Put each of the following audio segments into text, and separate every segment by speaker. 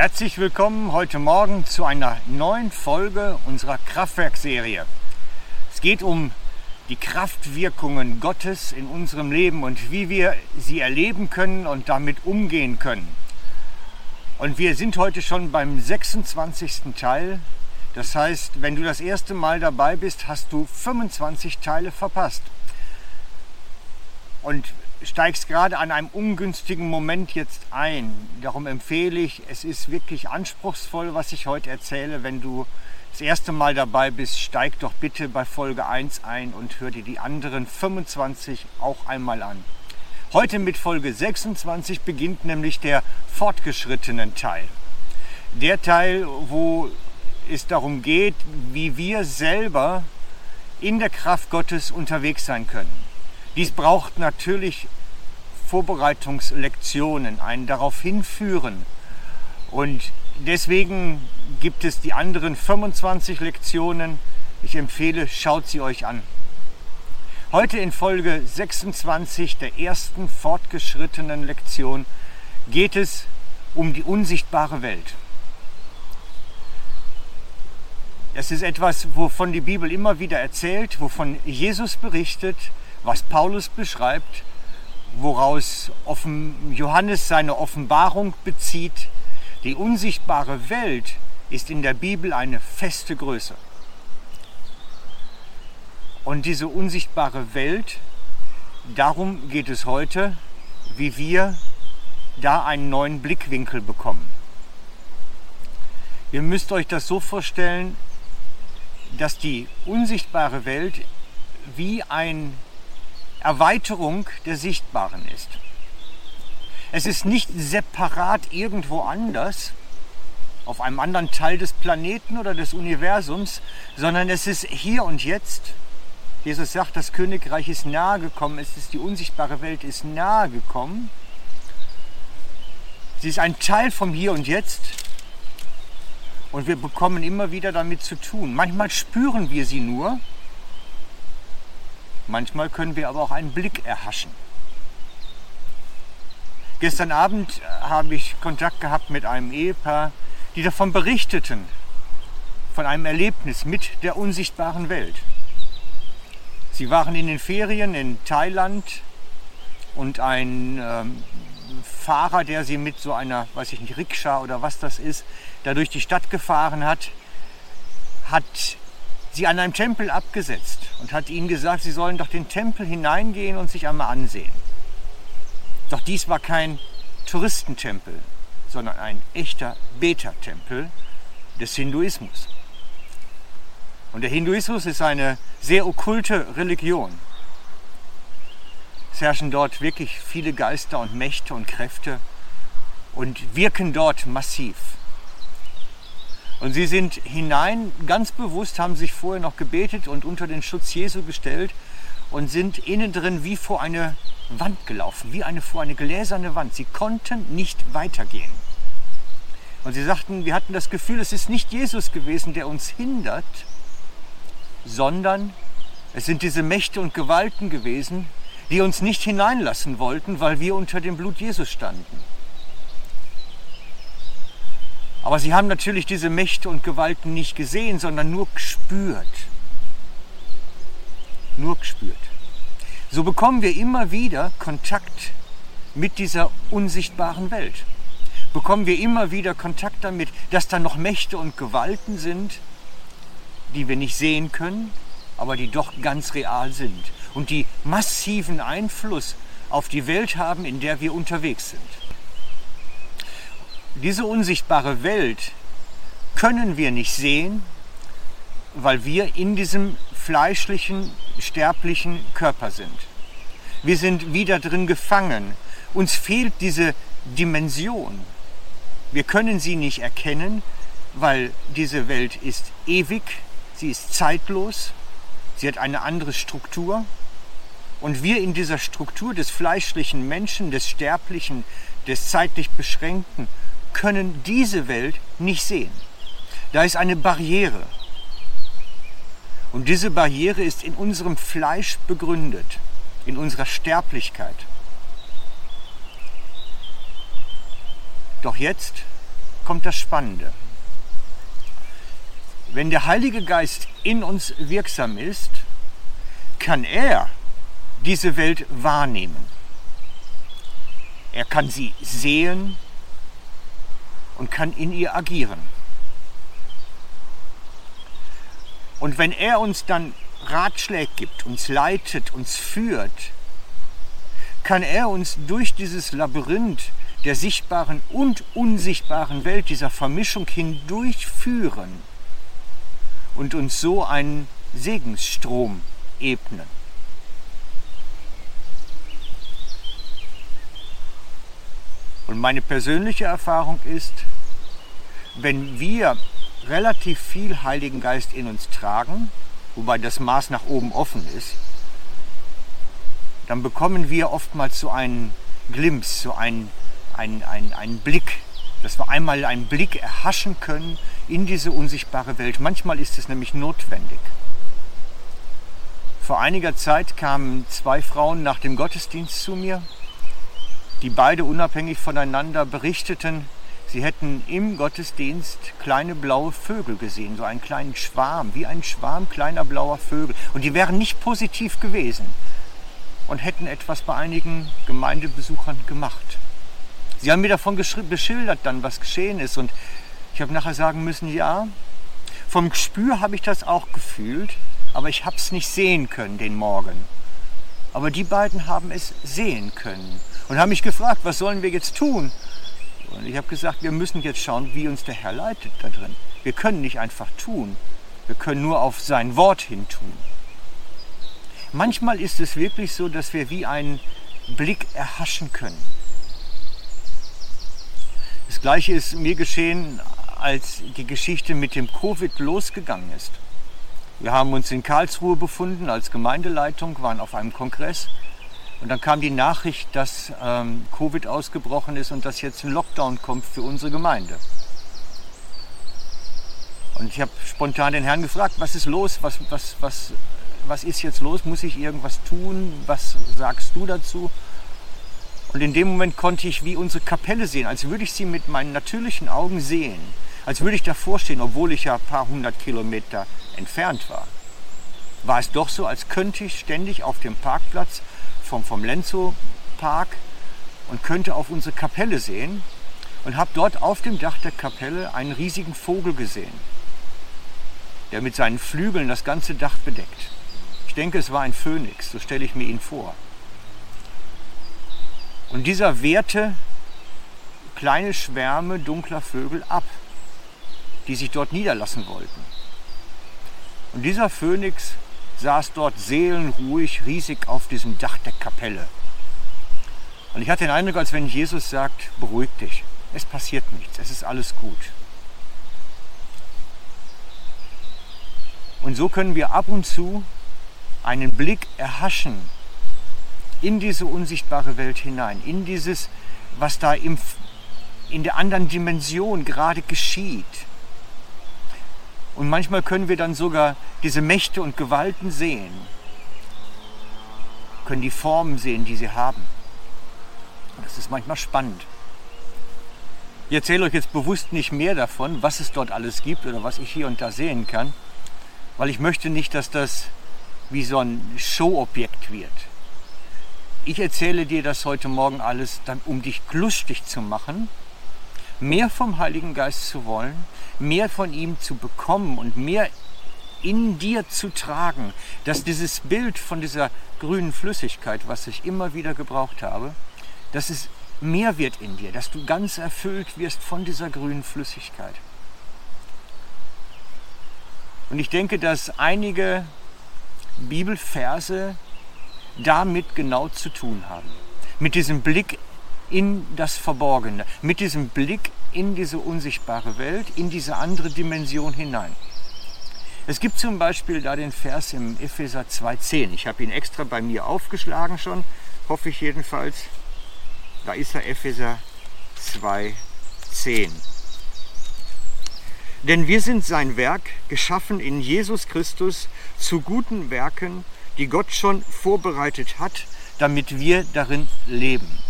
Speaker 1: Herzlich willkommen heute Morgen zu einer neuen Folge unserer Kraftwerkserie. Es geht um die Kraftwirkungen Gottes in unserem Leben und wie wir sie erleben können und damit umgehen können. Und wir sind heute schon beim 26. Teil. Das heißt, wenn du das erste Mal dabei bist, hast du 25 Teile verpasst. Und steigst gerade an einem ungünstigen Moment jetzt ein. Darum empfehle ich, es ist wirklich anspruchsvoll, was ich heute erzähle. Wenn du das erste Mal dabei bist, steig doch bitte bei Folge 1 ein und hör dir die anderen 25 auch einmal an. Heute mit Folge 26 beginnt nämlich der fortgeschrittenen Teil. Der Teil, wo es darum geht, wie wir selber in der Kraft Gottes unterwegs sein können. Dies braucht natürlich Vorbereitungslektionen, ein darauf hinführen. Und deswegen gibt es die anderen 25 Lektionen. Ich empfehle, schaut sie euch an. Heute in Folge 26 der ersten fortgeschrittenen Lektion geht es um die unsichtbare Welt. Es ist etwas, wovon die Bibel immer wieder erzählt, wovon Jesus berichtet, was Paulus beschreibt, woraus Johannes seine Offenbarung bezieht. Die unsichtbare Welt ist in der Bibel eine feste Größe. Und diese unsichtbare Welt, darum geht es heute, wie wir da einen neuen Blickwinkel bekommen. Ihr müsst euch das so vorstellen, dass die unsichtbare Welt wie ein Erweiterung der Sichtbaren ist. Es ist nicht separat irgendwo anders, auf einem anderen Teil des Planeten oder des Universums, sondern es ist hier und jetzt. Jesus sagt, das Königreich ist nahe gekommen, es ist die unsichtbare Welt ist nahe gekommen. Sie ist ein Teil vom Hier und Jetzt und wir bekommen immer wieder damit zu tun. Manchmal spüren wir sie nur, Manchmal können wir aber auch einen Blick erhaschen. Gestern Abend habe ich Kontakt gehabt mit einem Ehepaar, die davon berichteten, von einem Erlebnis mit der unsichtbaren Welt. Sie waren in den Ferien in Thailand und ein ähm, Fahrer, der sie mit so einer, weiß ich nicht, Rikscha oder was das ist, da durch die Stadt gefahren hat, hat sie an einem Tempel abgesetzt und hat ihnen gesagt, sie sollen doch den Tempel hineingehen und sich einmal ansehen. Doch dies war kein Touristentempel, sondern ein echter Beta-Tempel des Hinduismus. Und der Hinduismus ist eine sehr okkulte Religion. Es herrschen dort wirklich viele Geister und Mächte und Kräfte und wirken dort massiv. Und sie sind hinein, ganz bewusst haben sich vorher noch gebetet und unter den Schutz Jesu gestellt und sind innen drin wie vor eine Wand gelaufen, wie eine vor eine gläserne Wand. Sie konnten nicht weitergehen. Und sie sagten, wir hatten das Gefühl, es ist nicht Jesus gewesen, der uns hindert, sondern es sind diese Mächte und Gewalten gewesen, die uns nicht hineinlassen wollten, weil wir unter dem Blut Jesus standen. Aber sie haben natürlich diese Mächte und Gewalten nicht gesehen, sondern nur gespürt. Nur gespürt. So bekommen wir immer wieder Kontakt mit dieser unsichtbaren Welt. Bekommen wir immer wieder Kontakt damit, dass da noch Mächte und Gewalten sind, die wir nicht sehen können, aber die doch ganz real sind und die massiven Einfluss auf die Welt haben, in der wir unterwegs sind. Diese unsichtbare Welt können wir nicht sehen, weil wir in diesem fleischlichen, sterblichen Körper sind. Wir sind wieder drin gefangen. Uns fehlt diese Dimension. Wir können sie nicht erkennen, weil diese Welt ist ewig, sie ist zeitlos, sie hat eine andere Struktur. Und wir in dieser Struktur des fleischlichen Menschen, des sterblichen, des zeitlich beschränkten, können diese Welt nicht sehen. Da ist eine Barriere. Und diese Barriere ist in unserem Fleisch begründet, in unserer Sterblichkeit. Doch jetzt kommt das Spannende. Wenn der Heilige Geist in uns wirksam ist, kann er diese Welt wahrnehmen. Er kann sie sehen und kann in ihr agieren. Und wenn er uns dann Ratschläge gibt, uns leitet, uns führt, kann er uns durch dieses Labyrinth der sichtbaren und unsichtbaren Welt, dieser Vermischung hindurchführen und uns so einen Segensstrom ebnen. Und meine persönliche Erfahrung ist, wenn wir relativ viel Heiligen Geist in uns tragen, wobei das Maß nach oben offen ist, dann bekommen wir oftmals so einen Glimps, so einen, einen, einen, einen Blick, dass wir einmal einen Blick erhaschen können in diese unsichtbare Welt. Manchmal ist es nämlich notwendig. Vor einiger Zeit kamen zwei Frauen nach dem Gottesdienst zu mir, die beide unabhängig voneinander berichteten, sie hätten im Gottesdienst kleine blaue Vögel gesehen, so einen kleinen Schwarm, wie ein Schwarm kleiner blauer Vögel. Und die wären nicht positiv gewesen und hätten etwas bei einigen Gemeindebesuchern gemacht. Sie haben mir davon beschildert dann, was geschehen ist. Und ich habe nachher sagen müssen, ja, vom Gespür habe ich das auch gefühlt, aber ich habe es nicht sehen können den Morgen. Aber die beiden haben es sehen können und haben mich gefragt, was sollen wir jetzt tun? Und ich habe gesagt, wir müssen jetzt schauen, wie uns der Herr leitet da drin. Wir können nicht einfach tun. Wir können nur auf sein Wort hin tun. Manchmal ist es wirklich so, dass wir wie einen Blick erhaschen können. Das gleiche ist mir geschehen, als die Geschichte mit dem Covid losgegangen ist. Wir haben uns in Karlsruhe befunden als Gemeindeleitung, waren auf einem Kongress und dann kam die Nachricht, dass ähm, Covid ausgebrochen ist und dass jetzt ein Lockdown kommt für unsere Gemeinde. Und ich habe spontan den Herrn gefragt, was ist los, was, was, was was ist jetzt los, muss ich irgendwas tun, was sagst du dazu? Und in dem Moment konnte ich wie unsere Kapelle sehen, als würde ich sie mit meinen natürlichen Augen sehen, als würde ich davor stehen, obwohl ich ja ein paar hundert Kilometer entfernt war. War es doch so, als könnte ich ständig auf dem Parkplatz vom, vom Lenzo Park und könnte auf unsere Kapelle sehen und habe dort auf dem Dach der Kapelle einen riesigen Vogel gesehen, der mit seinen Flügeln das ganze Dach bedeckt. Ich denke, es war ein Phönix, so stelle ich mir ihn vor. Und dieser wehrte kleine Schwärme dunkler Vögel ab, die sich dort niederlassen wollten. Und dieser Phönix saß dort seelenruhig, riesig auf diesem Dach der Kapelle. Und ich hatte den Eindruck, als wenn Jesus sagt, beruhig dich, es passiert nichts, es ist alles gut. Und so können wir ab und zu einen Blick erhaschen in diese unsichtbare Welt hinein, in dieses, was da im, in der anderen Dimension gerade geschieht. Und manchmal können wir dann sogar diese Mächte und Gewalten sehen, können die Formen sehen, die sie haben. Das ist manchmal spannend. Ich erzähle euch jetzt bewusst nicht mehr davon, was es dort alles gibt oder was ich hier und da sehen kann, weil ich möchte nicht, dass das wie so ein Showobjekt wird. Ich erzähle dir das heute Morgen alles, um dich lustig zu machen, mehr vom Heiligen Geist zu wollen, mehr von ihm zu bekommen und mehr in dir zu tragen, dass dieses Bild von dieser grünen Flüssigkeit, was ich immer wieder gebraucht habe, dass es mehr wird in dir, dass du ganz erfüllt wirst von dieser grünen Flüssigkeit. Und ich denke, dass einige Bibelverse damit genau zu tun haben. Mit diesem Blick in das Verborgene, mit diesem Blick in diese unsichtbare Welt, in diese andere Dimension hinein. Es gibt zum Beispiel da den Vers im Epheser 2.10. Ich habe ihn extra bei mir aufgeschlagen schon, hoffe ich jedenfalls. Da ist er, Epheser 2.10. Denn wir sind sein Werk, geschaffen in Jesus Christus zu guten Werken, die Gott schon vorbereitet hat, damit wir darin leben.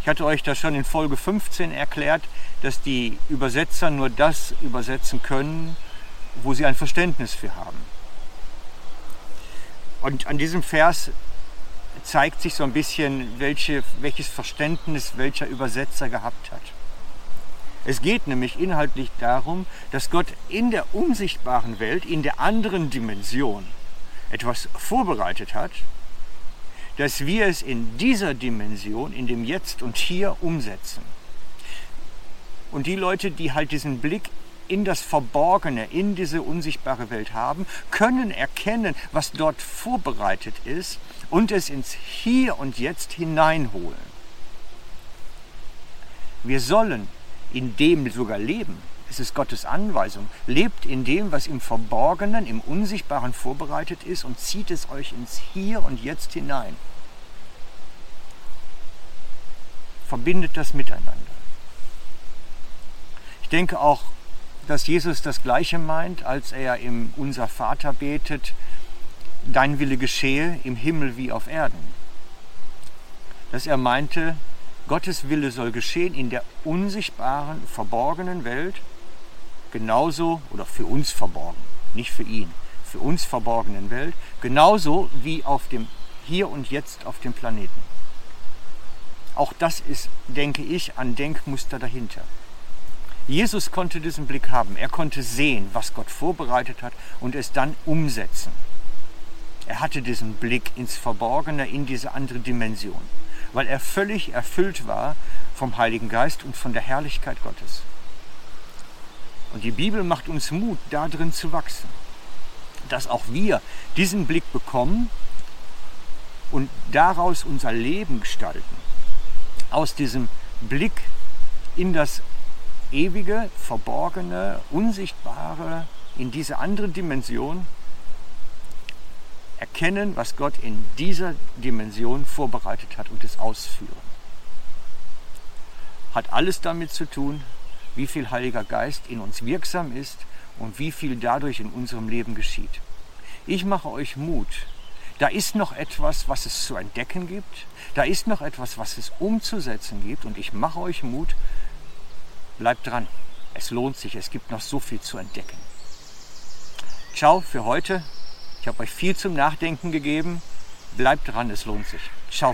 Speaker 1: Ich hatte euch das schon in Folge 15 erklärt, dass die Übersetzer nur das übersetzen können, wo sie ein Verständnis für haben. Und an diesem Vers zeigt sich so ein bisschen, welche, welches Verständnis welcher Übersetzer gehabt hat. Es geht nämlich inhaltlich darum, dass Gott in der unsichtbaren Welt, in der anderen Dimension etwas vorbereitet hat, dass wir es in dieser Dimension, in dem Jetzt und Hier umsetzen. Und die Leute, die halt diesen Blick in das Verborgene, in diese unsichtbare Welt haben, können erkennen, was dort vorbereitet ist und es ins Hier und Jetzt hineinholen. Wir sollen in dem sogar leben. Es ist Gottes Anweisung. Lebt in dem, was im Verborgenen, im Unsichtbaren vorbereitet ist und zieht es euch ins Hier und Jetzt hinein. Verbindet das miteinander. Ich denke auch, dass Jesus das Gleiche meint, als er im Unser Vater betet, dein Wille geschehe im Himmel wie auf Erden. Dass er meinte, Gottes Wille soll geschehen in der unsichtbaren, verborgenen Welt, genauso, oder für uns verborgen, nicht für ihn, für uns verborgenen Welt, genauso wie auf dem Hier und Jetzt auf dem Planeten. Auch das ist, denke ich, ein Denkmuster dahinter. Jesus konnte diesen Blick haben. Er konnte sehen, was Gott vorbereitet hat und es dann umsetzen. Er hatte diesen Blick ins Verborgene, in diese andere Dimension, weil er völlig erfüllt war vom Heiligen Geist und von der Herrlichkeit Gottes. Und die Bibel macht uns Mut, darin zu wachsen, dass auch wir diesen Blick bekommen und daraus unser Leben gestalten. Aus diesem Blick in das ewige, verborgene, unsichtbare, in diese andere Dimension erkennen, was Gott in dieser Dimension vorbereitet hat und es ausführen. Hat alles damit zu tun, wie viel Heiliger Geist in uns wirksam ist und wie viel dadurch in unserem Leben geschieht. Ich mache euch Mut. Da ist noch etwas, was es zu entdecken gibt. Da ist noch etwas, was es umzusetzen gibt. Und ich mache euch Mut, Bleibt dran. Es lohnt sich. Es gibt noch so viel zu entdecken. Ciao für heute. Ich habe euch viel zum Nachdenken gegeben. Bleibt dran, es lohnt sich. Ciao.